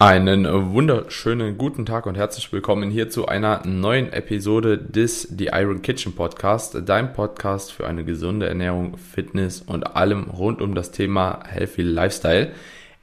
Einen wunderschönen guten Tag und herzlich willkommen hier zu einer neuen Episode des The Iron Kitchen Podcast, dein Podcast für eine gesunde Ernährung, Fitness und allem rund um das Thema Healthy Lifestyle.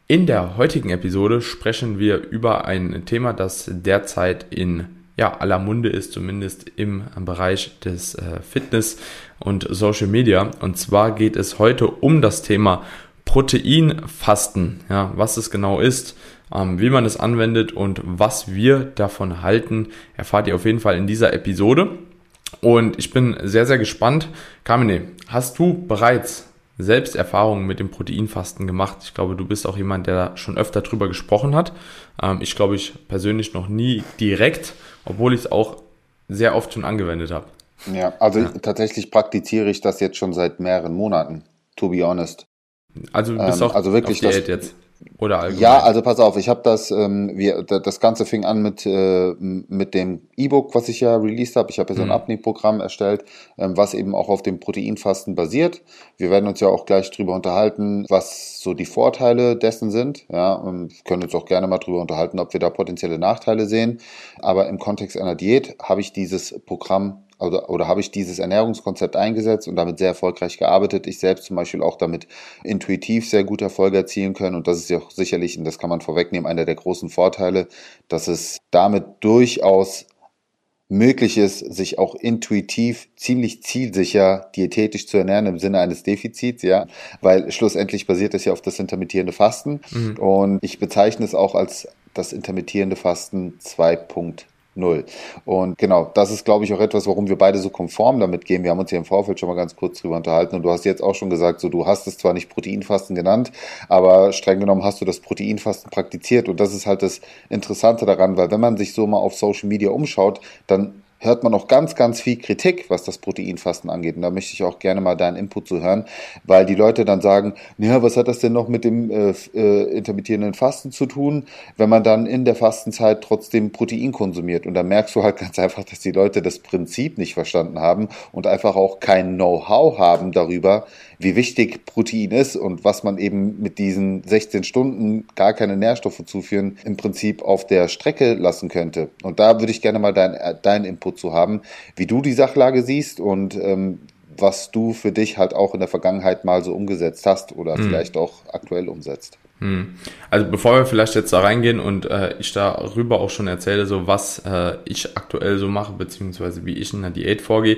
In der heutigen Episode sprechen wir über ein Thema, das derzeit in ja, aller Munde ist, zumindest im Bereich des äh, Fitness und Social Media. Und zwar geht es heute um das Thema Proteinfasten, ja, was es genau ist, wie man es anwendet und was wir davon halten, erfahrt ihr auf jeden Fall in dieser Episode. Und ich bin sehr, sehr gespannt. Kamine, hast du bereits selbst Erfahrungen mit dem Proteinfasten gemacht? Ich glaube, du bist auch jemand, der schon öfter drüber gesprochen hat. Ähm, ich glaube, ich persönlich noch nie direkt, obwohl ich es auch sehr oft schon angewendet habe. Ja, also ja. tatsächlich praktiziere ich das jetzt schon seit mehreren Monaten, to be honest. Also du bist ähm, auch also wirklich auf Diät jetzt. Oder allgemein? Ja, also pass auf, ich habe das, ähm, wir, das Ganze fing an mit, äh, mit dem E-Book, was ich ja released habe. Ich habe ja so ein mhm. Abnehmprogramm erstellt, ähm, was eben auch auf dem Proteinfasten basiert. Wir werden uns ja auch gleich drüber unterhalten, was so die Vorteile dessen sind. Ja, und können uns auch gerne mal drüber unterhalten, ob wir da potenzielle Nachteile sehen. Aber im Kontext einer Diät habe ich dieses Programm oder, oder habe ich dieses Ernährungskonzept eingesetzt und damit sehr erfolgreich gearbeitet. Ich selbst zum Beispiel auch damit intuitiv sehr gute Erfolge erzielen können. Und das ist ja auch sicherlich, und das kann man vorwegnehmen, einer der großen Vorteile, dass es damit durchaus möglich ist, sich auch intuitiv ziemlich zielsicher diätetisch zu ernähren im Sinne eines Defizits, ja, weil schlussendlich basiert es ja auf das intermittierende Fasten mhm. und ich bezeichne es auch als das intermittierende Fasten 2.0 null. Und genau, das ist, glaube ich, auch etwas, warum wir beide so konform damit gehen. Wir haben uns hier im Vorfeld schon mal ganz kurz drüber unterhalten und du hast jetzt auch schon gesagt, so du hast es zwar nicht Proteinfasten genannt, aber streng genommen hast du das Proteinfasten praktiziert und das ist halt das Interessante daran, weil wenn man sich so mal auf Social Media umschaut, dann hört man noch ganz, ganz viel Kritik, was das Proteinfasten angeht. Und da möchte ich auch gerne mal deinen Input zu hören, weil die Leute dann sagen, ja, was hat das denn noch mit dem äh, äh, intermittierenden Fasten zu tun, wenn man dann in der Fastenzeit trotzdem Protein konsumiert. Und da merkst du halt ganz einfach, dass die Leute das Prinzip nicht verstanden haben und einfach auch kein Know-how haben darüber, wie wichtig Protein ist und was man eben mit diesen 16 Stunden gar keine Nährstoffe zuführen, im Prinzip auf der Strecke lassen könnte. Und da würde ich gerne mal deinen äh, dein Input zu haben, wie du die Sachlage siehst und ähm, was du für dich halt auch in der Vergangenheit mal so umgesetzt hast oder hm. vielleicht auch aktuell umsetzt. Hm. Also bevor wir vielleicht jetzt da reingehen und äh, ich darüber auch schon erzähle, so was äh, ich aktuell so mache, beziehungsweise wie ich in der Diät vorgehe,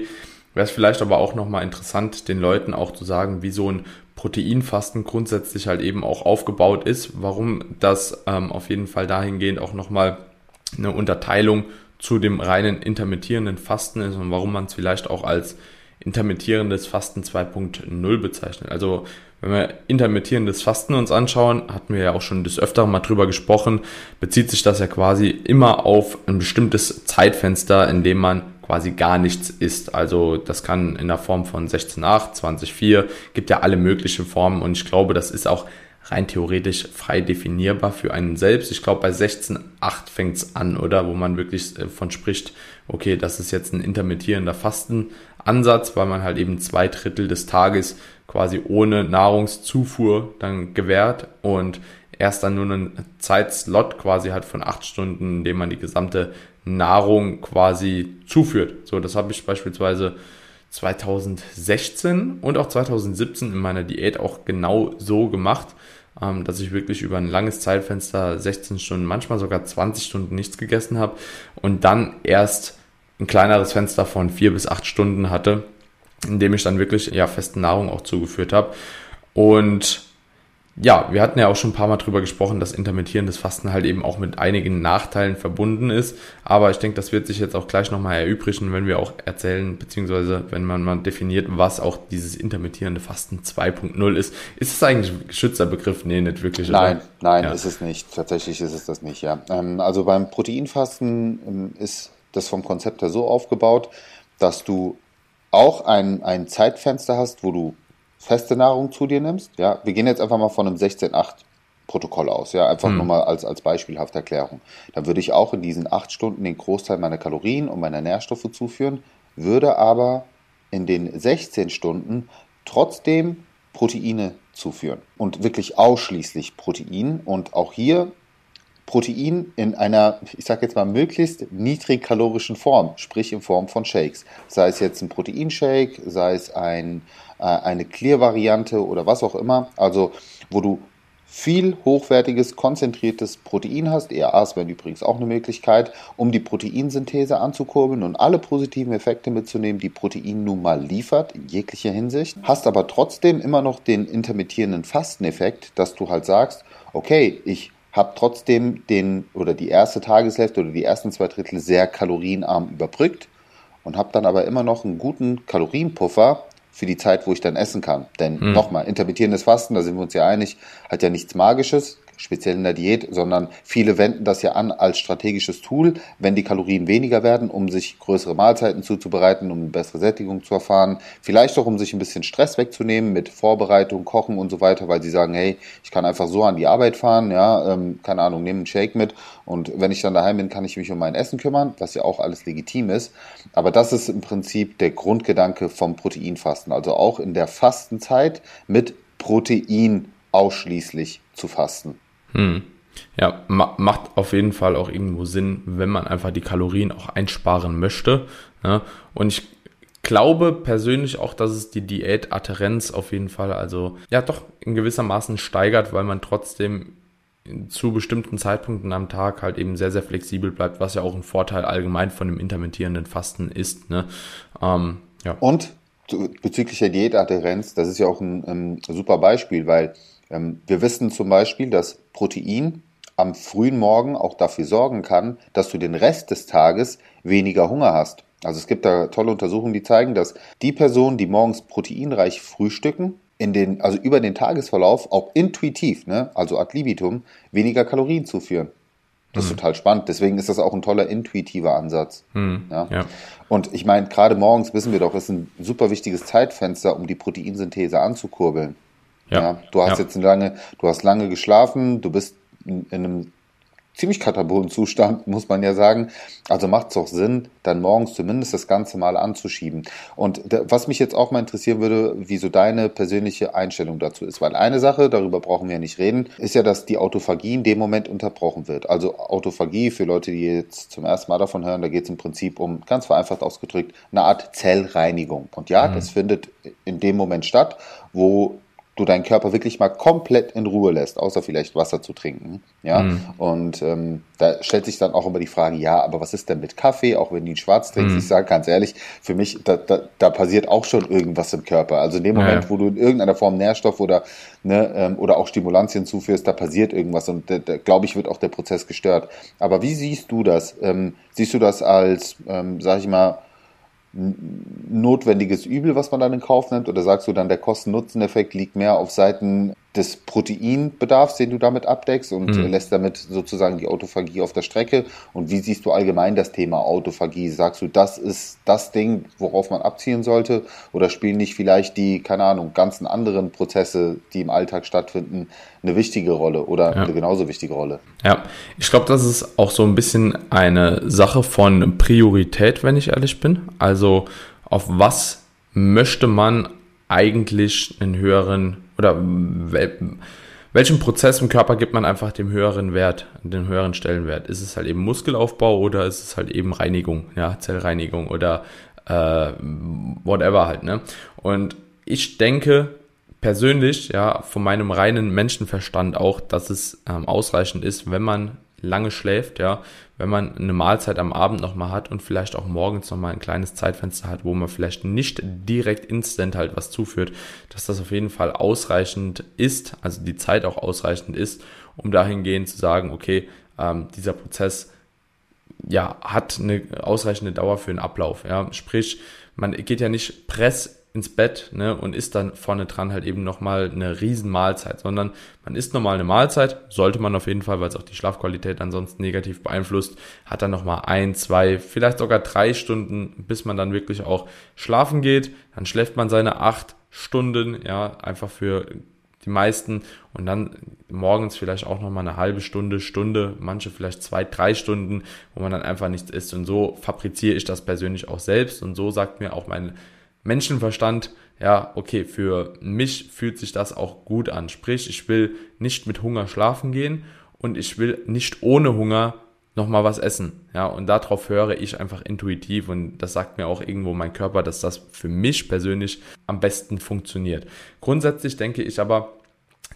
Wäre es vielleicht aber auch nochmal interessant, den Leuten auch zu sagen, wie so ein Proteinfasten grundsätzlich halt eben auch aufgebaut ist, warum das ähm, auf jeden Fall dahingehend auch nochmal eine Unterteilung zu dem reinen intermittierenden Fasten ist und warum man es vielleicht auch als intermittierendes Fasten 2.0 bezeichnet. Also wenn wir intermittierendes Fasten uns anschauen, hatten wir ja auch schon des Öfteren mal drüber gesprochen, bezieht sich das ja quasi immer auf ein bestimmtes Zeitfenster, in dem man quasi gar nichts ist. Also das kann in der Form von 16.8, 20.4, gibt ja alle möglichen Formen und ich glaube, das ist auch rein theoretisch frei definierbar für einen selbst. Ich glaube, bei 16.8 fängt es an, oder? Wo man wirklich äh, von spricht, okay, das ist jetzt ein intermittierender Fastenansatz, weil man halt eben zwei Drittel des Tages quasi ohne Nahrungszufuhr dann gewährt und erst dann nur einen Zeitslot quasi hat von acht Stunden, in dem man die gesamte Nahrung quasi zuführt. So, das habe ich beispielsweise 2016 und auch 2017 in meiner Diät auch genau so gemacht, ähm, dass ich wirklich über ein langes Zeitfenster 16 Stunden, manchmal sogar 20 Stunden nichts gegessen habe und dann erst ein kleineres Fenster von vier bis acht Stunden hatte, in dem ich dann wirklich ja feste Nahrung auch zugeführt habe. Und ja, wir hatten ja auch schon ein paar Mal drüber gesprochen, dass intermittierendes Fasten halt eben auch mit einigen Nachteilen verbunden ist. Aber ich denke, das wird sich jetzt auch gleich nochmal erübrigen, wenn wir auch erzählen, beziehungsweise wenn man mal definiert, was auch dieses intermittierende Fasten 2.0 ist. Ist es eigentlich ein geschützter Begriff? Nee, nicht wirklich. Nein, oder? nein, ja. ist es nicht. Tatsächlich ist es das nicht, ja. Ähm, also beim Proteinfasten ähm, ist das vom Konzept her so aufgebaut, dass du auch ein, ein Zeitfenster hast, wo du feste Nahrung zu dir nimmst, ja, wir gehen jetzt einfach mal von einem 16-8 Protokoll aus, ja, einfach hm. nur mal als, als beispielhafte Erklärung. Dann würde ich auch in diesen acht Stunden den Großteil meiner Kalorien und meiner Nährstoffe zuführen, würde aber in den 16 Stunden trotzdem Proteine zuführen und wirklich ausschließlich Protein. Und auch hier Protein in einer, ich sage jetzt mal, möglichst niedrigkalorischen Form, sprich in Form von Shakes. Sei es jetzt ein Proteinshake, sei es ein, eine Clear-Variante oder was auch immer. Also, wo du viel hochwertiges, konzentriertes Protein hast. ERAs wären übrigens auch eine Möglichkeit, um die Proteinsynthese anzukurbeln und alle positiven Effekte mitzunehmen, die Protein nun mal liefert, in jeglicher Hinsicht. Hast aber trotzdem immer noch den intermittierenden Fasteneffekt, dass du halt sagst, okay, ich habe trotzdem den oder die erste Tageshälfte oder die ersten zwei Drittel sehr kalorienarm überbrückt und habe dann aber immer noch einen guten Kalorienpuffer für die Zeit, wo ich dann essen kann. Denn mhm. nochmal, intermittierendes Fasten, da sind wir uns ja einig, hat ja nichts Magisches speziell in der Diät, sondern viele wenden das ja an als strategisches Tool, wenn die Kalorien weniger werden, um sich größere Mahlzeiten zuzubereiten, um eine bessere Sättigung zu erfahren, vielleicht auch um sich ein bisschen Stress wegzunehmen mit Vorbereitung, Kochen und so weiter, weil sie sagen, hey, ich kann einfach so an die Arbeit fahren, ja, ähm, keine Ahnung, nehme einen Shake mit und wenn ich dann daheim bin, kann ich mich um mein Essen kümmern, was ja auch alles legitim ist. Aber das ist im Prinzip der Grundgedanke vom Proteinfasten, also auch in der Fastenzeit mit Protein ausschließlich zu fasten. Hm. Ja, ma macht auf jeden Fall auch irgendwo Sinn, wenn man einfach die Kalorien auch einsparen möchte. Ne? Und ich glaube persönlich auch, dass es die Diätadherenz auf jeden Fall, also ja doch in gewisser Maßen steigert, weil man trotzdem zu bestimmten Zeitpunkten am Tag halt eben sehr, sehr flexibel bleibt, was ja auch ein Vorteil allgemein von dem intermittierenden Fasten ist. Ne? Ähm, ja. Und bezüglich der Diätadherenz, das ist ja auch ein, ein super Beispiel, weil ähm, wir wissen zum Beispiel, dass Protein am frühen Morgen auch dafür sorgen kann, dass du den Rest des Tages weniger Hunger hast. Also es gibt da tolle Untersuchungen, die zeigen, dass die Personen, die morgens proteinreich frühstücken, in den, also über den Tagesverlauf auch intuitiv, ne, also ad libitum, weniger Kalorien zuführen. Das ist mhm. total spannend. Deswegen ist das auch ein toller intuitiver Ansatz. Mhm. Ja? ja? Und ich meine, gerade morgens wissen wir doch, ist ein super wichtiges Zeitfenster, um die Proteinsynthese anzukurbeln. Ja. ja du hast ja. jetzt lange, du hast lange geschlafen, du bist in, in einem ziemlich katabolen Zustand, muss man ja sagen. Also macht es auch Sinn, dann morgens zumindest das Ganze mal anzuschieben. Und was mich jetzt auch mal interessieren würde, wie so deine persönliche Einstellung dazu ist. Weil eine Sache, darüber brauchen wir ja nicht reden, ist ja, dass die Autophagie in dem Moment unterbrochen wird. Also Autophagie, für Leute, die jetzt zum ersten Mal davon hören, da geht es im Prinzip um, ganz vereinfacht ausgedrückt, eine Art Zellreinigung. Und ja, mhm. das findet in dem Moment statt, wo du deinen Körper wirklich mal komplett in Ruhe lässt, außer vielleicht Wasser zu trinken. Ja, mhm. und ähm, da stellt sich dann auch immer die Frage, ja, aber was ist denn mit Kaffee, auch wenn du ihn schwarz trinkst? Mhm. Ich sage ganz ehrlich, für mich, da, da, da passiert auch schon irgendwas im Körper. Also in dem Moment, ja. wo du in irgendeiner Form Nährstoff oder, ne, ähm, oder auch Stimulantien zuführst, da passiert irgendwas und da, da glaube ich, wird auch der Prozess gestört. Aber wie siehst du das? Ähm, siehst du das als, ähm, sag ich mal, notwendiges Übel, was man dann in Kauf nimmt? Oder sagst du dann, der Kosten-Nutzen-Effekt liegt mehr auf Seiten des Proteinbedarfs, den du damit abdeckst und mhm. lässt damit sozusagen die Autophagie auf der Strecke? Und wie siehst du allgemein das Thema Autophagie? Sagst du, das ist das Ding, worauf man abziehen sollte? Oder spielen nicht vielleicht die, keine Ahnung, ganzen anderen Prozesse, die im Alltag stattfinden, eine wichtige Rolle oder ja. eine genauso wichtige Rolle? Ja, ich glaube, das ist auch so ein bisschen eine Sache von Priorität, wenn ich ehrlich bin. Also auf was möchte man eigentlich einen höheren oder welchen Prozess im Körper gibt man einfach dem höheren Wert, den höheren Stellenwert? Ist es halt eben Muskelaufbau oder ist es halt eben Reinigung, ja, Zellreinigung oder äh, whatever halt, ne? Und ich denke persönlich, ja, von meinem reinen Menschenverstand auch, dass es ähm, ausreichend ist, wenn man lange schläft, ja, wenn man eine Mahlzeit am Abend nochmal hat und vielleicht auch morgens nochmal ein kleines Zeitfenster hat, wo man vielleicht nicht direkt instant halt was zuführt, dass das auf jeden Fall ausreichend ist, also die Zeit auch ausreichend ist, um dahingehend zu sagen, okay, ähm, dieser Prozess ja, hat eine ausreichende Dauer für den Ablauf. Ja. Sprich, man geht ja nicht press ins Bett ne, und isst dann vorne dran halt eben nochmal eine riesen Mahlzeit, sondern man isst normal eine Mahlzeit, sollte man auf jeden Fall, weil es auch die Schlafqualität ansonsten negativ beeinflusst, hat dann nochmal ein, zwei, vielleicht sogar drei Stunden, bis man dann wirklich auch schlafen geht, dann schläft man seine acht Stunden, ja, einfach für die meisten. Und dann morgens vielleicht auch nochmal eine halbe Stunde, Stunde, manche vielleicht zwei, drei Stunden, wo man dann einfach nichts isst. Und so fabriziere ich das persönlich auch selbst. Und so sagt mir auch mein Menschenverstand, ja, okay, für mich fühlt sich das auch gut an. Sprich, ich will nicht mit Hunger schlafen gehen und ich will nicht ohne Hunger nochmal was essen. Ja, und darauf höre ich einfach intuitiv und das sagt mir auch irgendwo mein Körper, dass das für mich persönlich am besten funktioniert. Grundsätzlich denke ich aber,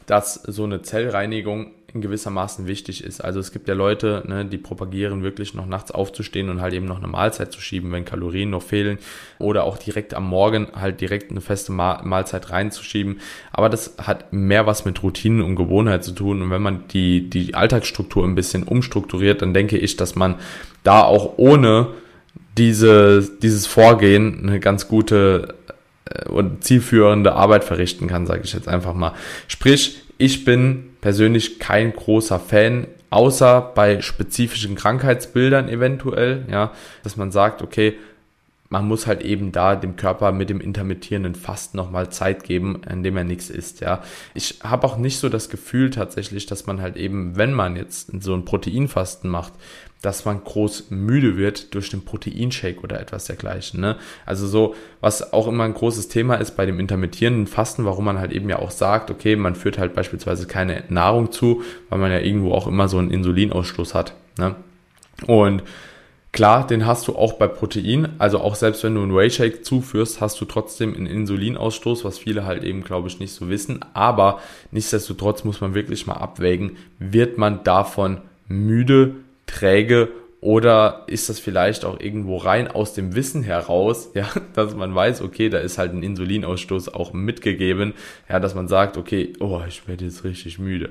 dass so eine Zellreinigung in gewissermaßen wichtig ist. Also es gibt ja Leute, ne, die propagieren wirklich noch nachts aufzustehen und halt eben noch eine Mahlzeit zu schieben, wenn Kalorien noch fehlen oder auch direkt am Morgen halt direkt eine feste Mahlzeit reinzuschieben. Aber das hat mehr was mit Routinen und Gewohnheit zu tun. Und wenn man die, die Alltagsstruktur ein bisschen umstrukturiert, dann denke ich, dass man da auch ohne diese, dieses Vorgehen eine ganz gute äh, und zielführende Arbeit verrichten kann, sage ich jetzt einfach mal. Sprich, ich bin persönlich kein großer Fan, außer bei spezifischen Krankheitsbildern eventuell, ja, dass man sagt, okay, man muss halt eben da dem Körper mit dem intermittierenden Fasten nochmal Zeit geben, indem er nichts isst, ja. Ich habe auch nicht so das Gefühl tatsächlich, dass man halt eben, wenn man jetzt so ein Proteinfasten macht, dass man groß müde wird durch den Proteinshake oder etwas dergleichen. Ne? Also so, was auch immer ein großes Thema ist bei dem intermittierenden Fasten, warum man halt eben ja auch sagt, okay, man führt halt beispielsweise keine Nahrung zu, weil man ja irgendwo auch immer so einen Insulinausstoß hat. Ne? Und Klar, den hast du auch bei Protein. Also auch selbst wenn du einen Whey-Shake zuführst, hast du trotzdem einen Insulinausstoß, was viele halt eben, glaube ich, nicht so wissen. Aber nichtsdestotrotz muss man wirklich mal abwägen, wird man davon müde, träge oder ist das vielleicht auch irgendwo rein aus dem Wissen heraus, ja, dass man weiß, okay, da ist halt ein Insulinausstoß auch mitgegeben, ja, dass man sagt, okay, oh, ich werde jetzt richtig müde.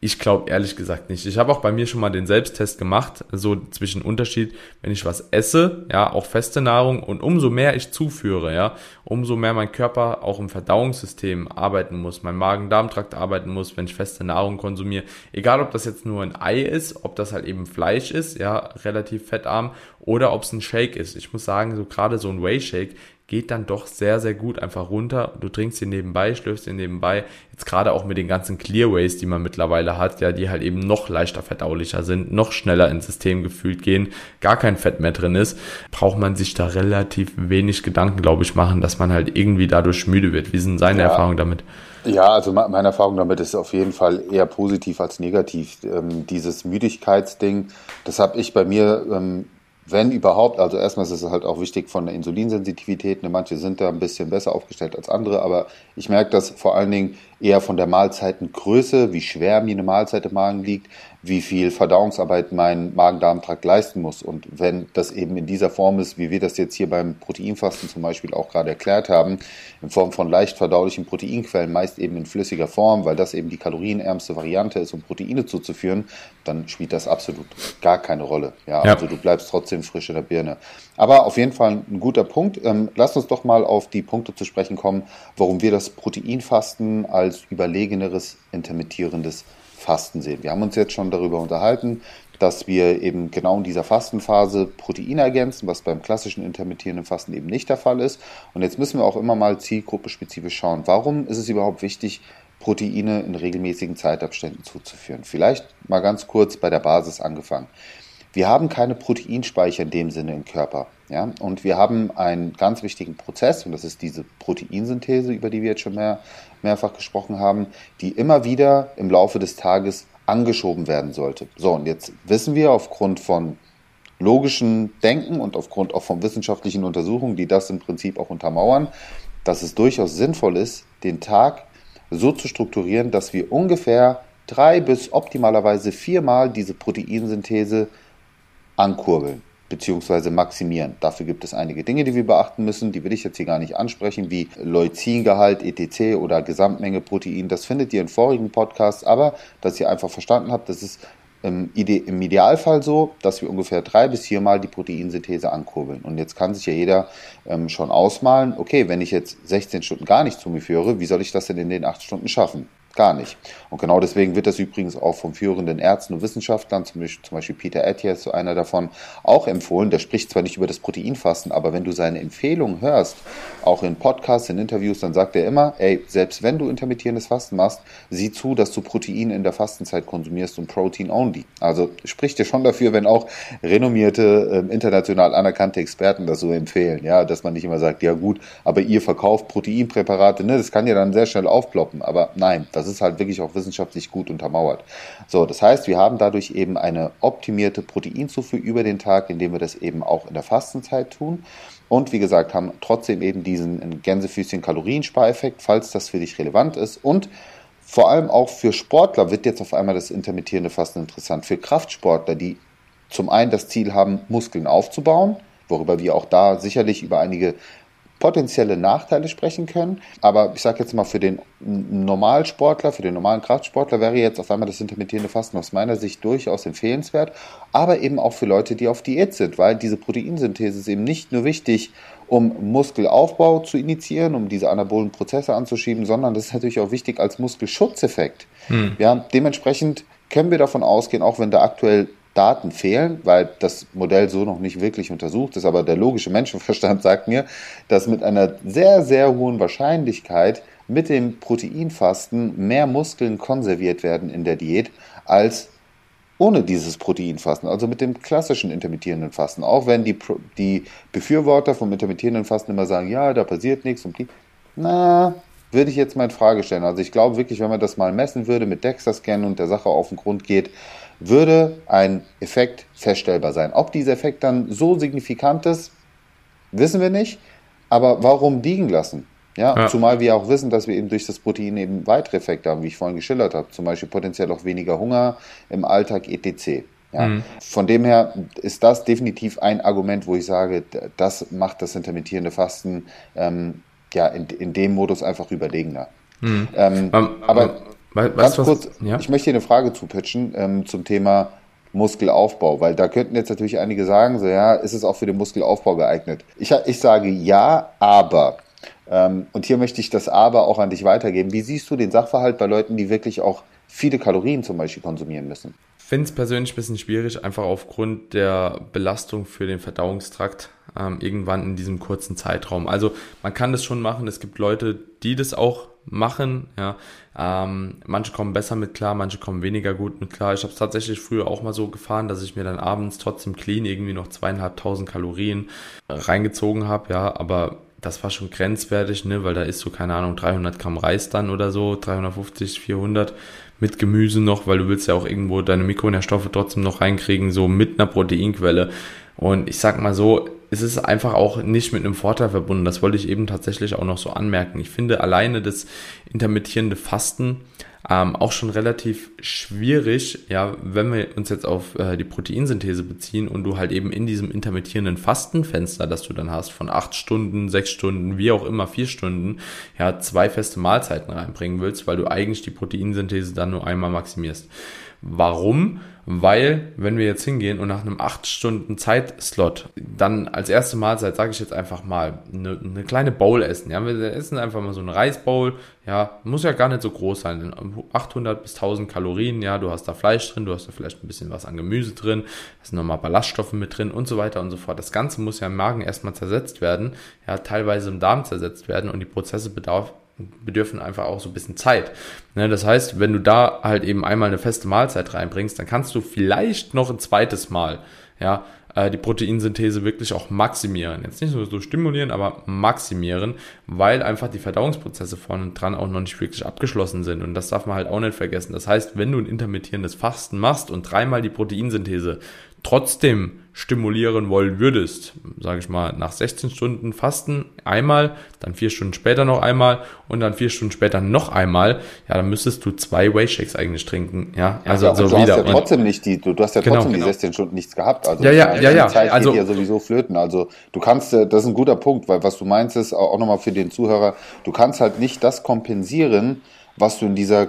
Ich glaube ehrlich gesagt nicht. Ich habe auch bei mir schon mal den Selbsttest gemacht, so zwischen Unterschied, wenn ich was esse, ja, auch feste Nahrung und umso mehr ich zuführe, ja, umso mehr mein Körper auch im Verdauungssystem arbeiten muss, mein Magen-Darm-Trakt arbeiten muss, wenn ich feste Nahrung konsumiere. Egal, ob das jetzt nur ein Ei ist, ob das halt eben Fleisch ist, ja, relativ fettarm, oder ob es ein Shake ist. Ich muss sagen, so gerade so ein Whey-Shake geht dann doch sehr, sehr gut einfach runter. Du trinkst ihn nebenbei, schlürfst ihn nebenbei. Jetzt gerade auch mit den ganzen Clearways, die man mittlerweile hat, ja, die halt eben noch leichter verdaulicher sind, noch schneller ins System gefühlt gehen, gar kein Fett mehr drin ist, braucht man sich da relativ wenig Gedanken, glaube ich, machen, dass man halt irgendwie dadurch müde wird. Wie sind seine ja. Erfahrungen damit? Ja, also meine Erfahrung damit ist auf jeden Fall eher positiv als negativ. Ähm, dieses Müdigkeitsding, das habe ich bei mir ähm, wenn überhaupt, also erstmal ist es halt auch wichtig von der Insulinsensitivität. Ne, manche sind da ein bisschen besser aufgestellt als andere, aber ich merke das vor allen Dingen eher von der Mahlzeitengröße, wie schwer mir eine Mahlzeit im Magen liegt, wie viel Verdauungsarbeit mein Magen-Darm-Trakt leisten muss. Und wenn das eben in dieser Form ist, wie wir das jetzt hier beim Proteinfasten zum Beispiel auch gerade erklärt haben, in Form von leicht verdaulichen Proteinquellen, meist eben in flüssiger Form, weil das eben die kalorienärmste Variante ist, um Proteine zuzuführen, dann spielt das absolut gar keine Rolle. Ja, ja. also du bleibst trotzdem frisch in der Birne. Aber auf jeden Fall ein guter Punkt. Ähm, lass uns doch mal auf die Punkte zu sprechen kommen, warum wir das Proteinfasten als überlegeneres intermittierendes Fasten sehen. Wir haben uns jetzt schon darüber unterhalten, dass wir eben genau in dieser Fastenphase Proteine ergänzen, was beim klassischen intermittierenden Fasten eben nicht der Fall ist. Und jetzt müssen wir auch immer mal zielgruppenspezifisch schauen. Warum ist es überhaupt wichtig, Proteine in regelmäßigen Zeitabständen zuzuführen? Vielleicht mal ganz kurz bei der Basis angefangen. Wir haben keine Proteinspeicher in dem Sinne im Körper. Ja? Und wir haben einen ganz wichtigen Prozess, und das ist diese Proteinsynthese, über die wir jetzt schon mehr, mehrfach gesprochen haben, die immer wieder im Laufe des Tages angeschoben werden sollte. So, und jetzt wissen wir aufgrund von logischen Denken und aufgrund auch von wissenschaftlichen Untersuchungen, die das im Prinzip auch untermauern, dass es durchaus sinnvoll ist, den Tag so zu strukturieren, dass wir ungefähr drei bis optimalerweise viermal diese Proteinsynthese ankurbeln bzw. maximieren. Dafür gibt es einige Dinge, die wir beachten müssen. Die will ich jetzt hier gar nicht ansprechen, wie Leucingehalt, ETC oder Gesamtmenge Protein. Das findet ihr in vorigen Podcasts. Aber, dass ihr einfach verstanden habt, das ist im, Ide im Idealfall so, dass wir ungefähr drei bis viermal die Proteinsynthese ankurbeln. Und jetzt kann sich ja jeder ähm, schon ausmalen, okay, wenn ich jetzt 16 Stunden gar nicht zu mir führe, wie soll ich das denn in den acht Stunden schaffen? Gar nicht. Und genau deswegen wird das übrigens auch von führenden Ärzten und Wissenschaftlern, zum Beispiel, Peter Attias, so einer davon, auch empfohlen. Der spricht zwar nicht über das Proteinfasten, aber wenn du seine Empfehlungen hörst, auch in Podcasts, in Interviews, dann sagt er immer, ey, selbst wenn du intermittierendes Fasten machst, sieh zu, dass du Protein in der Fastenzeit konsumierst und Protein only. Also spricht dir schon dafür, wenn auch renommierte, äh, international anerkannte Experten das so empfehlen, ja, dass man nicht immer sagt, ja gut, aber ihr verkauft Proteinpräparate, ne, das kann ja dann sehr schnell aufploppen, aber nein, das ist halt wirklich auch wissenschaftlich gut untermauert. So, das heißt, wir haben dadurch eben eine optimierte Proteinzufuhr über den Tag, indem wir das eben auch in der Fastenzeit tun. Und wie gesagt, haben trotzdem eben diesen Gänsefüßchen Kalorienspareffekt, falls das für dich relevant ist. Und vor allem auch für Sportler wird jetzt auf einmal das intermittierende Fasten interessant. Für Kraftsportler, die zum einen das Ziel haben, Muskeln aufzubauen, worüber wir auch da sicherlich über einige potenzielle Nachteile sprechen können. Aber ich sage jetzt mal, für den Normalsportler, für den normalen Kraftsportler wäre jetzt auf einmal das intermittierende Fasten aus meiner Sicht durchaus empfehlenswert, aber eben auch für Leute, die auf Diät sind, weil diese Proteinsynthese ist eben nicht nur wichtig, um Muskelaufbau zu initiieren, um diese anabolen Prozesse anzuschieben, sondern das ist natürlich auch wichtig als Muskelschutzeffekt. Hm. Ja, dementsprechend können wir davon ausgehen, auch wenn da aktuell Daten fehlen, weil das Modell so noch nicht wirklich untersucht ist, aber der logische Menschenverstand sagt mir, dass mit einer sehr, sehr hohen Wahrscheinlichkeit mit dem Proteinfasten mehr Muskeln konserviert werden in der Diät als ohne dieses Proteinfasten, also mit dem klassischen intermittierenden Fasten. Auch wenn die, die Befürworter vom intermittierenden Fasten immer sagen, ja, da passiert nichts und die, na, würde ich jetzt mal in Frage stellen. Also ich glaube wirklich, wenn man das mal messen würde mit DEXA-Scan und der Sache auf den Grund geht, würde ein Effekt feststellbar sein. Ob dieser Effekt dann so signifikant ist, wissen wir nicht. Aber warum liegen lassen? Ja, ja, zumal wir auch wissen, dass wir eben durch das Protein eben weitere Effekte haben, wie ich vorhin geschildert habe. Zum Beispiel potenziell auch weniger Hunger im Alltag etc. Ja. Mhm. Von dem her ist das definitiv ein Argument, wo ich sage, das macht das intermittierende Fasten ähm, ja in, in dem Modus einfach überlegener. Mhm. Ähm, um, aber um, ganz kurz, ja? ich möchte hier eine Frage zupitchen ähm, zum Thema Muskelaufbau, weil da könnten jetzt natürlich einige sagen, so ja, ist es auch für den Muskelaufbau geeignet? Ich, ich sage ja, aber ähm, und hier möchte ich das Aber auch an dich weitergeben. Wie siehst du den Sachverhalt bei Leuten, die wirklich auch viele Kalorien zum Beispiel konsumieren müssen? Ich finde es persönlich ein bisschen schwierig, einfach aufgrund der Belastung für den Verdauungstrakt ähm, irgendwann in diesem kurzen Zeitraum. Also man kann das schon machen. Es gibt Leute, die das auch machen. Ja, ähm, manche kommen besser mit klar, manche kommen weniger gut mit klar. Ich habe es tatsächlich früher auch mal so gefahren, dass ich mir dann abends trotzdem clean irgendwie noch zweieinhalbtausend Kalorien reingezogen habe. Ja, aber das war schon grenzwertig, ne, weil da ist so, keine Ahnung, 300 Gramm Reis dann oder so, 350, 400 mit Gemüse noch, weil du willst ja auch irgendwo deine Mikronährstoffe trotzdem noch reinkriegen, so mit einer Proteinquelle. Und ich sag mal so, es ist einfach auch nicht mit einem Vorteil verbunden. Das wollte ich eben tatsächlich auch noch so anmerken. Ich finde alleine das intermittierende Fasten ähm, auch schon relativ schwierig, ja, wenn wir uns jetzt auf äh, die Proteinsynthese beziehen und du halt eben in diesem intermittierenden Fastenfenster, das du dann hast, von acht Stunden, sechs Stunden, wie auch immer, vier Stunden, ja, zwei feste Mahlzeiten reinbringen willst, weil du eigentlich die Proteinsynthese dann nur einmal maximierst. Warum? Weil, wenn wir jetzt hingehen und nach einem 8 Stunden Zeitslot dann als erste Mahlzeit, sage ich jetzt einfach mal, eine, eine, kleine Bowl essen. Ja, wir essen einfach mal so eine Reisbowl. Ja, muss ja gar nicht so groß sein. 800 bis 1000 Kalorien. Ja, du hast da Fleisch drin, du hast da vielleicht ein bisschen was an Gemüse drin, da sind nochmal Ballaststoffe mit drin und so weiter und so fort. Das Ganze muss ja im Magen erstmal zersetzt werden, ja, teilweise im Darm zersetzt werden und die Prozesse bedarf, bedürfen einfach auch so ein bisschen Zeit. Ne, das heißt, wenn du da halt eben einmal eine feste Mahlzeit reinbringst, dann kannst du vielleicht noch ein zweites Mal, ja, äh, die Proteinsynthese wirklich auch maximieren. Jetzt nicht nur so stimulieren, aber maximieren, weil einfach die Verdauungsprozesse vorne dran auch noch nicht wirklich abgeschlossen sind. Und das darf man halt auch nicht vergessen. Das heißt, wenn du ein intermittierendes Fasten machst und dreimal die Proteinsynthese trotzdem stimulieren wollen würdest, sage ich mal, nach 16 Stunden Fasten einmal, dann vier Stunden später noch einmal und dann vier Stunden später noch einmal, ja, dann müsstest du zwei Whey-Shakes eigentlich trinken, ja, also ja, so du wieder. Hast ja trotzdem nicht die, du, du hast ja genau, trotzdem genau. die 16 Stunden nichts gehabt, also ja, ja, ja, ja, die Zeit also, geht ja sowieso flöten, also du kannst, äh, das ist ein guter Punkt, weil was du meinst ist, auch nochmal für den Zuhörer, du kannst halt nicht das kompensieren, was du in dieser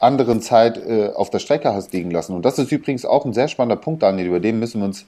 anderen Zeit äh, auf der Strecke hast liegen lassen. Und das ist übrigens auch ein sehr spannender Punkt, Daniel, über den müssen wir uns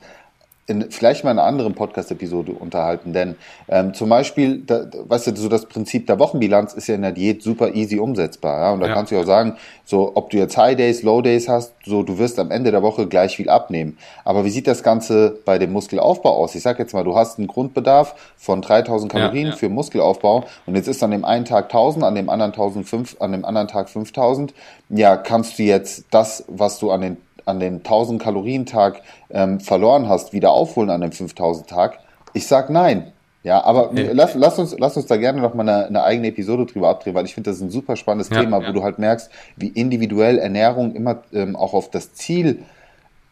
in vielleicht mal einer anderen Podcast-Episode unterhalten. Denn ähm, zum Beispiel, da, weißt du, so das Prinzip der Wochenbilanz ist ja in der Diät super easy umsetzbar. Ja? Und da ja. kannst du auch sagen, so ob du jetzt High Days, Low Days hast, so du wirst am Ende der Woche gleich viel abnehmen. Aber wie sieht das Ganze bei dem Muskelaufbau aus? Ich sag jetzt mal, du hast einen Grundbedarf von 3000 Kalorien ja, für Muskelaufbau und jetzt ist an dem einen Tag 1000, an dem anderen 1005, an dem anderen Tag 5000. Ja, kannst du jetzt das, was du an den an den 1000 Kalorien Tag ähm, verloren hast, wieder aufholen an dem 5000 Tag? Ich sag nein. Ja, aber hey. lass, lass, uns, lass uns da gerne noch mal eine, eine eigene Episode drüber abdrehen, weil ich finde, das ist ein super spannendes ja, Thema, ja. wo du halt merkst, wie individuell Ernährung immer ähm, auch auf das Ziel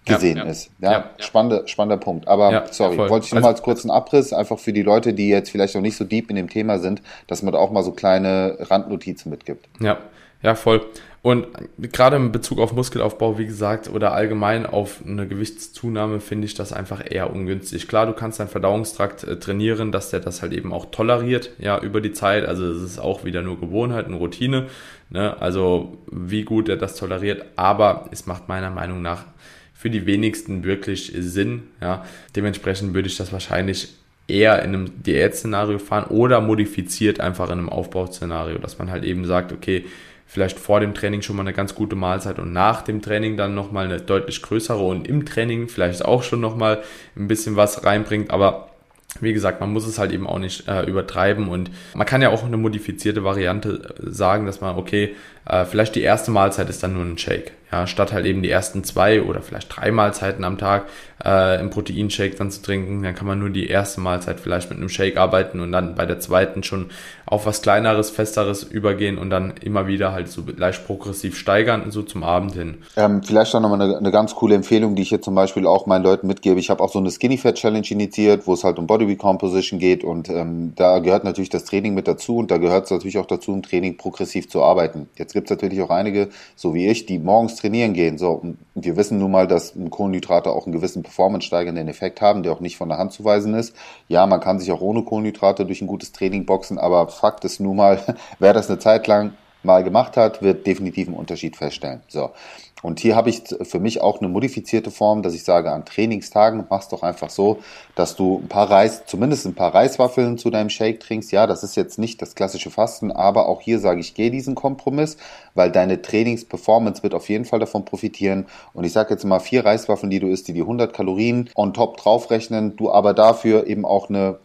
gesehen ja, ist. Ja, Spannender, spannender Punkt. Aber sorry, voll. wollte ich nur also, mal als kurzen Abriss, einfach für die Leute, die jetzt vielleicht noch nicht so deep in dem Thema sind, dass man da auch mal so kleine Randnotizen mitgibt. Ja, ja, voll. Und gerade in Bezug auf Muskelaufbau, wie gesagt, oder allgemein auf eine Gewichtszunahme finde ich das einfach eher ungünstig. Klar, du kannst deinen Verdauungstrakt äh, trainieren, dass der das halt eben auch toleriert, ja, über die Zeit. Also es ist auch wieder nur Gewohnheit und Routine. Ne? Also wie gut er das toleriert, aber es macht meiner Meinung nach für die wenigsten wirklich Sinn. Ja? Dementsprechend würde ich das wahrscheinlich eher in einem Diät-Szenario fahren oder modifiziert einfach in einem Aufbauszenario, dass man halt eben sagt, okay, vielleicht vor dem Training schon mal eine ganz gute Mahlzeit und nach dem Training dann nochmal eine deutlich größere und im Training vielleicht auch schon nochmal ein bisschen was reinbringt, aber wie gesagt, man muss es halt eben auch nicht äh, übertreiben und man kann ja auch eine modifizierte Variante sagen, dass man, okay, äh, vielleicht die erste Mahlzeit ist dann nur ein Shake. Ja, statt halt eben die ersten zwei oder vielleicht drei Mahlzeiten am Tag äh, im Proteinshake dann zu trinken, dann kann man nur die erste Mahlzeit vielleicht mit einem Shake arbeiten und dann bei der zweiten schon auf was kleineres, festeres übergehen und dann immer wieder halt so leicht progressiv steigern, so zum Abend hin. Ähm, vielleicht auch nochmal eine, eine ganz coole Empfehlung, die ich hier zum Beispiel auch meinen Leuten mitgebe. Ich habe auch so eine Skinny Fat Challenge initiiert, wo es halt um Body Recomposition geht und ähm, da gehört natürlich das Training mit dazu und da gehört es natürlich auch dazu, im Training progressiv zu arbeiten. Jetzt gibt es natürlich auch einige, so wie ich, die morgens trainieren gehen. So, wir wissen nun mal, dass Kohlenhydrate auch einen gewissen performance-steigernden Effekt haben, der auch nicht von der Hand zu weisen ist. Ja, man kann sich auch ohne Kohlenhydrate durch ein gutes Training boxen, aber Fakt ist nun mal, wer das eine Zeit lang mal gemacht hat, wird definitiv einen Unterschied feststellen. So. Und hier habe ich für mich auch eine modifizierte Form, dass ich sage, an Trainingstagen machst doch einfach so, dass du ein paar Reis, zumindest ein paar Reiswaffeln zu deinem Shake trinkst. Ja, das ist jetzt nicht das klassische Fasten, aber auch hier sage ich, geh diesen Kompromiss, weil deine Trainingsperformance wird auf jeden Fall davon profitieren. Und ich sage jetzt mal vier Reiswaffeln, die du isst, die die 100 Kalorien on top draufrechnen, du aber dafür eben auch eine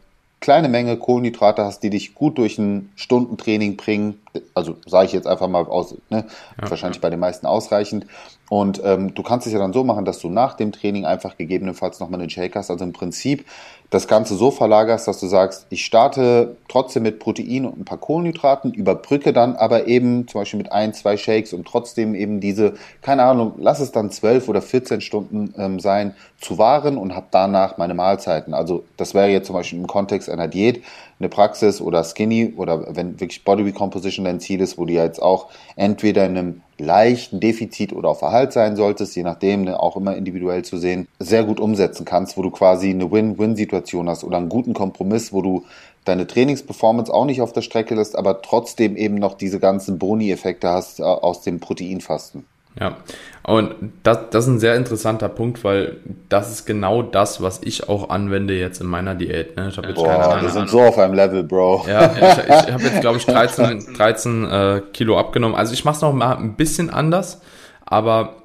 kleine Menge Kohlenhydrate hast, die dich gut durch ein Stundentraining bringen. Also sage ich jetzt einfach mal aus, ne? Ja, wahrscheinlich ja. bei den meisten ausreichend. Und ähm, du kannst es ja dann so machen, dass du nach dem Training einfach gegebenenfalls nochmal einen Shake hast. Also im Prinzip das Ganze so verlagerst, dass du sagst, ich starte trotzdem mit Protein und ein paar Kohlenhydraten, überbrücke dann aber eben zum Beispiel mit ein, zwei Shakes und trotzdem eben diese, keine Ahnung, lass es dann zwölf oder 14 Stunden ähm, sein, zu wahren und habe danach meine Mahlzeiten. Also das wäre jetzt zum Beispiel im Kontext einer Diät eine Praxis oder Skinny oder wenn wirklich Body Recomposition dein Ziel ist, wo du jetzt auch entweder in einem leichten Defizit oder auf Verhalt sein solltest, je nachdem, ne, auch immer individuell zu sehen, sehr gut umsetzen kannst, wo du quasi eine Win-Win-Situation hast oder einen guten Kompromiss, wo du deine Trainingsperformance auch nicht auf der Strecke lässt, aber trotzdem eben noch diese ganzen Boni-Effekte hast äh, aus dem Proteinfasten. Ja, und das, das ist ein sehr interessanter Punkt, weil das ist genau das, was ich auch anwende jetzt in meiner Diät. Ne? Ich habe jetzt Boah, keine Ahnung. Wir sind so auf einem Level, Bro. Ja, ich, ich habe jetzt, glaube ich, 13, 13 äh, Kilo abgenommen. Also ich mache es noch mal ein bisschen anders, aber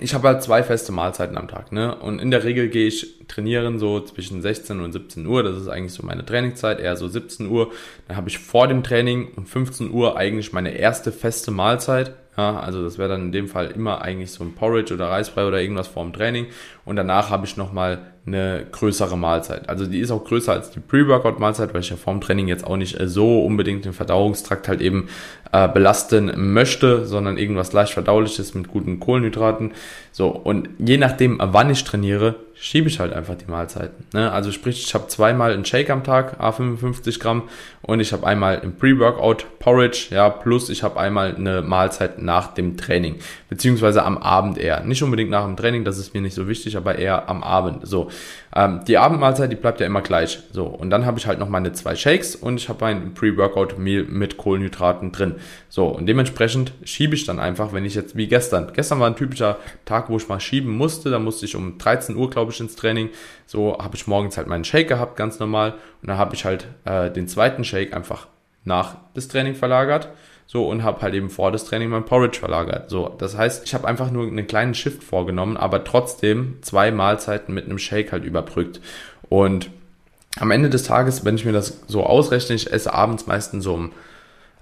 ich habe halt zwei feste Mahlzeiten am Tag, ne? Und in der Regel gehe ich trainieren so zwischen 16 und 17 Uhr. Das ist eigentlich so meine Trainingszeit, eher so 17 Uhr. Dann habe ich vor dem Training um 15 Uhr eigentlich meine erste feste Mahlzeit. Ja, also das wäre dann in dem Fall immer eigentlich so ein Porridge oder Reisbrei oder irgendwas vor dem Training. Und danach habe ich nochmal eine größere Mahlzeit. Also die ist auch größer als die Pre-Workout-Mahlzeit, weil ich ja vorm Training jetzt auch nicht so unbedingt den Verdauungstrakt halt eben äh, belasten möchte, sondern irgendwas leicht verdauliches mit guten Kohlenhydraten. So, und je nachdem, wann ich trainiere, schiebe ich halt einfach die Mahlzeiten. Ne? Also sprich, ich habe zweimal einen Shake am Tag, A55 Gramm, und ich habe einmal ein Pre-Workout Porridge, ja, plus ich habe einmal eine Mahlzeit nach dem Training, beziehungsweise am Abend eher. Nicht unbedingt nach dem Training, das ist mir nicht so wichtig, aber eher am Abend. So, ähm, die Abendmahlzeit, die bleibt ja immer gleich. So, und dann habe ich halt noch meine zwei Shakes und ich habe ein Pre-Workout Meal mit Kohlenhydraten drin. So, und dementsprechend schiebe ich dann einfach, wenn ich jetzt wie gestern. Gestern war ein typischer Tag, wo ich mal schieben musste. Da musste ich um 13 Uhr, glaube ich, ins Training. So habe ich morgens halt meinen Shake gehabt, ganz normal. Und dann habe ich halt äh, den zweiten Shake einfach nach das Training verlagert. So und habe halt eben vor das Training mein Porridge verlagert. So, das heißt, ich habe einfach nur einen kleinen Shift vorgenommen, aber trotzdem zwei Mahlzeiten mit einem Shake halt überbrückt. Und am Ende des Tages, wenn ich mir das so ausrechne, ich esse abends meistens so um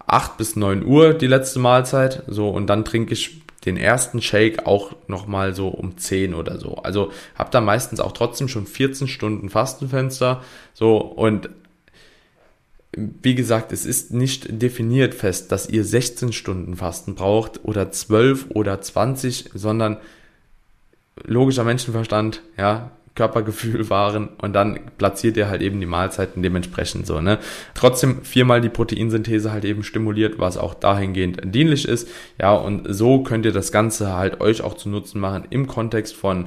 8 bis 9 Uhr die letzte Mahlzeit. So, und dann trinke ich den ersten Shake auch nochmal so um 10 oder so. Also habe da meistens auch trotzdem schon 14 Stunden Fastenfenster. So, und wie gesagt, es ist nicht definiert fest, dass ihr 16 Stunden Fasten braucht oder 12 oder 20, sondern logischer Menschenverstand, ja, Körpergefühl wahren und dann platziert ihr halt eben die Mahlzeiten dementsprechend so, ne? Trotzdem viermal die Proteinsynthese halt eben stimuliert, was auch dahingehend dienlich ist. Ja, und so könnt ihr das Ganze halt euch auch zu Nutzen machen im Kontext von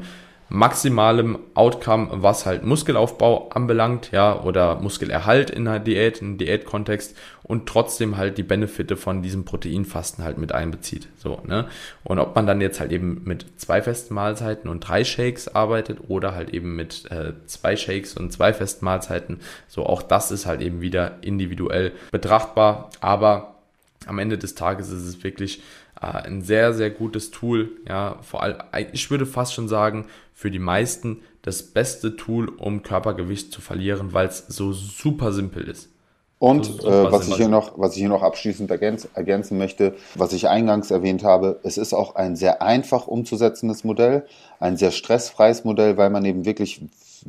maximalem Outcome, was halt Muskelaufbau anbelangt, ja, oder Muskelerhalt in einer Diät, in Diätkontext und trotzdem halt die Benefite von diesem Proteinfasten halt mit einbezieht. So, ne? Und ob man dann jetzt halt eben mit zwei festen Mahlzeiten und drei Shakes arbeitet oder halt eben mit äh, zwei Shakes und zwei festen Mahlzeiten, so auch das ist halt eben wieder individuell betrachtbar, aber am Ende des Tages ist es wirklich äh, ein sehr, sehr gutes Tool. Ja, vor allem, ich würde fast schon sagen, für die meisten das beste Tool, um Körpergewicht zu verlieren, weil es so super simpel ist. Und so äh, was, ich hier noch, was ich hier noch abschließend ergänz, ergänzen möchte, was ich eingangs erwähnt habe, es ist auch ein sehr einfach umzusetzendes Modell, ein sehr stressfreies Modell, weil man eben wirklich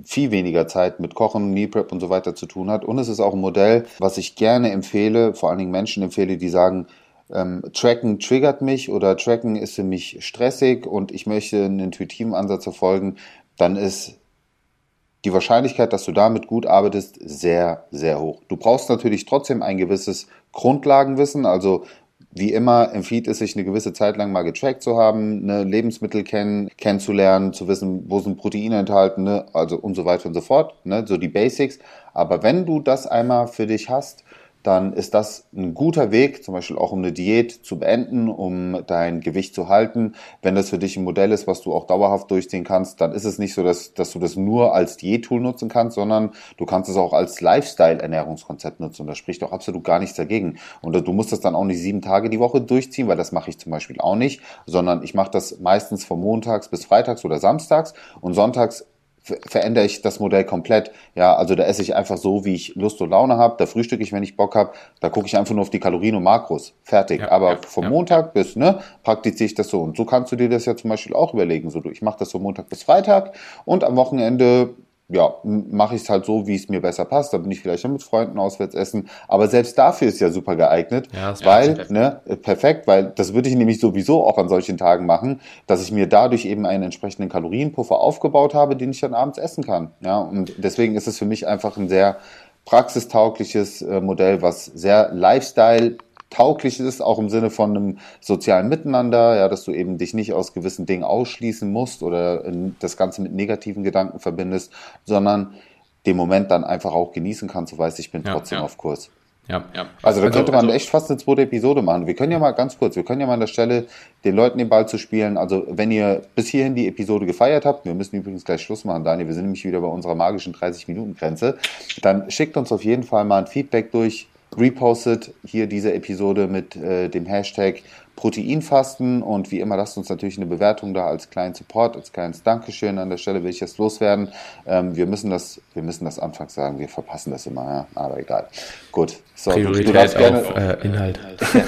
viel weniger Zeit mit Kochen, Meal Prep und so weiter zu tun hat. Und es ist auch ein Modell, was ich gerne empfehle, vor allen Dingen Menschen empfehle, die sagen, ähm, Tracken triggert mich oder Tracken ist für mich stressig und ich möchte einen intuitiven Ansatz verfolgen, dann ist die Wahrscheinlichkeit, dass du damit gut arbeitest, sehr, sehr hoch. Du brauchst natürlich trotzdem ein gewisses Grundlagenwissen, also wie immer empfiehlt es sich, eine gewisse Zeit lang mal getrackt zu haben, ne, Lebensmittel kennen, kennenzulernen, zu wissen, wo sind Proteine enthalten, ne, also und so weiter und so fort, ne, so die Basics. Aber wenn du das einmal für dich hast, dann ist das ein guter Weg, zum Beispiel auch um eine Diät zu beenden, um dein Gewicht zu halten. Wenn das für dich ein Modell ist, was du auch dauerhaft durchziehen kannst, dann ist es nicht so, dass, dass du das nur als Diät-Tool nutzen kannst, sondern du kannst es auch als Lifestyle-Ernährungskonzept nutzen. Da spricht auch absolut gar nichts dagegen. Und du musst das dann auch nicht sieben Tage die Woche durchziehen, weil das mache ich zum Beispiel auch nicht, sondern ich mache das meistens von montags bis freitags oder samstags und sonntags verändere ich das Modell komplett. Ja, also da esse ich einfach so, wie ich Lust und Laune habe. Da frühstücke ich, wenn ich Bock habe. Da gucke ich einfach nur auf die Kalorien und Makros. Fertig. Ja, Aber ja, vom ja. Montag bis, ne, praktiziere ich das so. Und so kannst du dir das ja zum Beispiel auch überlegen. So, ich mache das so Montag bis Freitag und am Wochenende ja, mache ich es halt so, wie es mir besser passt. Da bin ich vielleicht mit Freunden auswärts essen. Aber selbst dafür ist ja super geeignet, ja, weil, ne, perfekt, weil das würde ich nämlich sowieso auch an solchen Tagen machen, dass ich mir dadurch eben einen entsprechenden Kalorienpuffer aufgebaut habe, den ich dann abends essen kann. Ja, und deswegen ist es für mich einfach ein sehr praxistaugliches äh, Modell, was sehr Lifestyle tauglich ist, auch im Sinne von einem sozialen Miteinander, ja, dass du eben dich nicht aus gewissen Dingen ausschließen musst oder das Ganze mit negativen Gedanken verbindest, sondern den Moment dann einfach auch genießen kannst, du weißt, ich bin ja, trotzdem ja. auf Kurs. Ja, ja. Also da also, könnte man also, echt fast eine zweite Episode machen. Wir können ja mal ganz kurz, wir können ja mal an der Stelle den Leuten den Ball zu spielen. Also wenn ihr bis hierhin die Episode gefeiert habt, wir müssen übrigens gleich Schluss machen, Daniel, wir sind nämlich wieder bei unserer magischen 30-Minuten-Grenze, dann schickt uns auf jeden Fall mal ein Feedback durch, repostet hier diese Episode mit äh, dem Hashtag Proteinfasten und wie immer lasst uns natürlich eine Bewertung da als kleinen Support, als kleines Dankeschön. An der Stelle will ich jetzt loswerden. Ähm, wir müssen das, wir müssen das anfangs sagen, wir verpassen das immer, ja? aber egal. Gut. So, Priorität du darfst gerne, auf äh, Inhalt.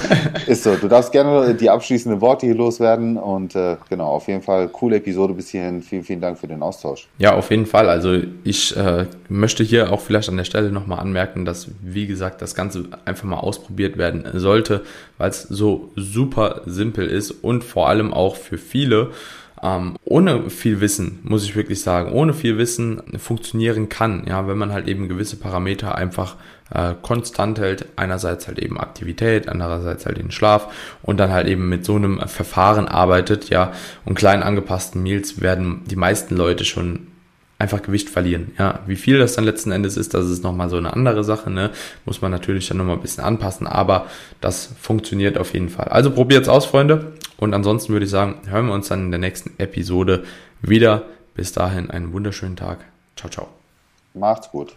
ist so, du darfst gerne die abschließenden Worte hier loswerden und äh, genau, auf jeden Fall coole Episode bis hierhin. Vielen, vielen Dank für den Austausch. Ja, auf jeden Fall. Also ich äh, möchte hier auch vielleicht an der Stelle nochmal anmerken, dass, wie gesagt, das Ganze einfach mal ausprobiert werden sollte, weil es so super simpel ist und vor allem auch für viele ähm, ohne viel Wissen, muss ich wirklich sagen, ohne viel Wissen funktionieren kann, ja, wenn man halt eben gewisse Parameter einfach äh, konstant hält, einerseits halt eben Aktivität, andererseits halt den Schlaf und dann halt eben mit so einem Verfahren arbeitet, ja, und klein angepassten Meals werden die meisten Leute schon einfach Gewicht verlieren. Ja, wie viel das dann letzten Endes ist, das ist nochmal so eine andere Sache, ne? Muss man natürlich dann nochmal ein bisschen anpassen, aber das funktioniert auf jeden Fall. Also probiert's aus, Freunde. Und ansonsten würde ich sagen, hören wir uns dann in der nächsten Episode wieder. Bis dahin einen wunderschönen Tag. Ciao, ciao. Macht's gut.